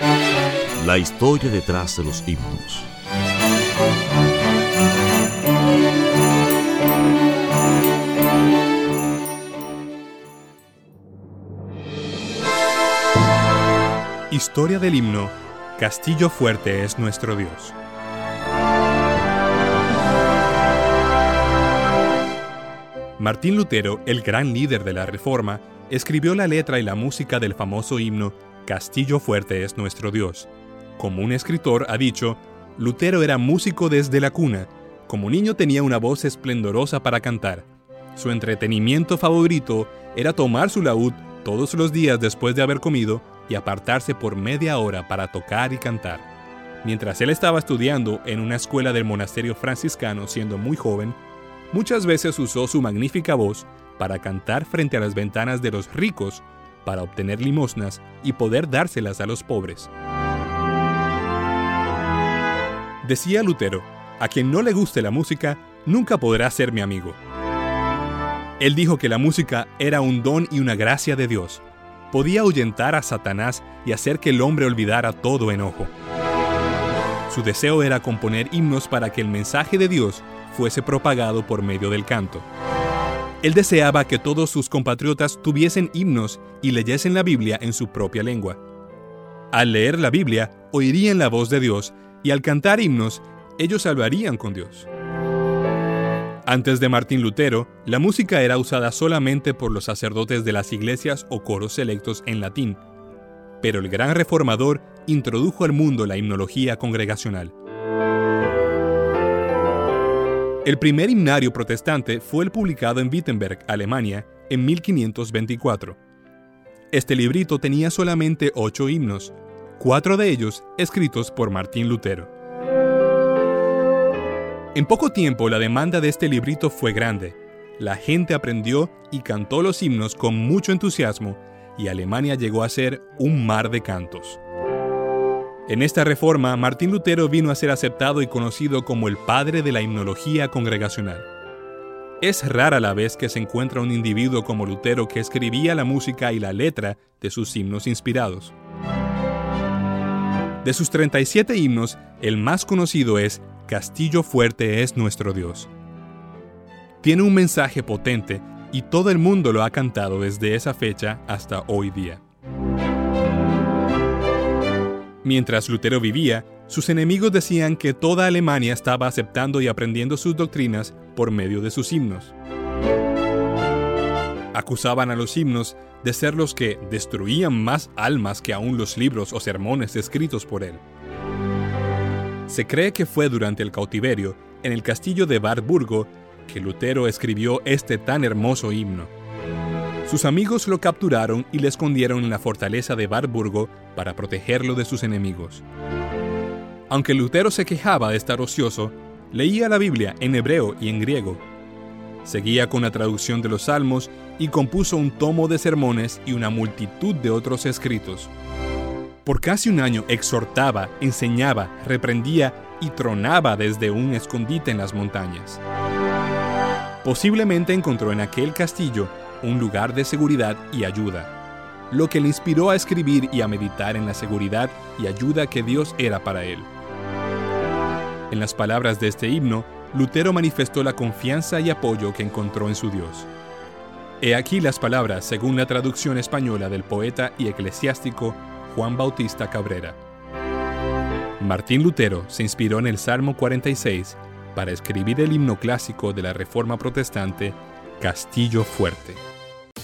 La historia detrás de los himnos. Historia del himno. Castillo fuerte es nuestro Dios. Martín Lutero, el gran líder de la Reforma, escribió la letra y la música del famoso himno Castillo fuerte es nuestro Dios. Como un escritor ha dicho, Lutero era músico desde la cuna. Como niño tenía una voz esplendorosa para cantar. Su entretenimiento favorito era tomar su laúd todos los días después de haber comido y apartarse por media hora para tocar y cantar. Mientras él estaba estudiando en una escuela del monasterio franciscano siendo muy joven, muchas veces usó su magnífica voz para cantar frente a las ventanas de los ricos para obtener limosnas y poder dárselas a los pobres. Decía Lutero, a quien no le guste la música, nunca podrá ser mi amigo. Él dijo que la música era un don y una gracia de Dios. Podía ahuyentar a Satanás y hacer que el hombre olvidara todo enojo. Su deseo era componer himnos para que el mensaje de Dios fuese propagado por medio del canto. Él deseaba que todos sus compatriotas tuviesen himnos y leyesen la Biblia en su propia lengua. Al leer la Biblia, oirían la voz de Dios y al cantar himnos, ellos hablarían con Dios. Antes de Martín Lutero, la música era usada solamente por los sacerdotes de las iglesias o coros selectos en latín, pero el gran reformador introdujo al mundo la himnología congregacional. El primer himnario protestante fue el publicado en Wittenberg, Alemania, en 1524. Este librito tenía solamente ocho himnos, cuatro de ellos escritos por Martín Lutero. En poco tiempo la demanda de este librito fue grande. La gente aprendió y cantó los himnos con mucho entusiasmo y Alemania llegó a ser un mar de cantos. En esta reforma, Martín Lutero vino a ser aceptado y conocido como el padre de la himnología congregacional. Es rara la vez que se encuentra un individuo como Lutero que escribía la música y la letra de sus himnos inspirados. De sus 37 himnos, el más conocido es Castillo fuerte es nuestro Dios. Tiene un mensaje potente y todo el mundo lo ha cantado desde esa fecha hasta hoy día. Mientras Lutero vivía, sus enemigos decían que toda Alemania estaba aceptando y aprendiendo sus doctrinas por medio de sus himnos. Acusaban a los himnos de ser los que destruían más almas que aún los libros o sermones escritos por él. Se cree que fue durante el cautiverio, en el castillo de Wartburgo, que Lutero escribió este tan hermoso himno. Sus amigos lo capturaron y le escondieron en la fortaleza de Wartburgo para protegerlo de sus enemigos. Aunque Lutero se quejaba de estar ocioso, leía la Biblia en hebreo y en griego. Seguía con la traducción de los salmos y compuso un tomo de sermones y una multitud de otros escritos. Por casi un año exhortaba, enseñaba, reprendía y tronaba desde un escondite en las montañas. Posiblemente encontró en aquel castillo un lugar de seguridad y ayuda, lo que le inspiró a escribir y a meditar en la seguridad y ayuda que Dios era para él. En las palabras de este himno, Lutero manifestó la confianza y apoyo que encontró en su Dios. He aquí las palabras según la traducción española del poeta y eclesiástico Juan Bautista Cabrera. Martín Lutero se inspiró en el Salmo 46 para escribir el himno clásico de la Reforma Protestante, Castillo Fuerte.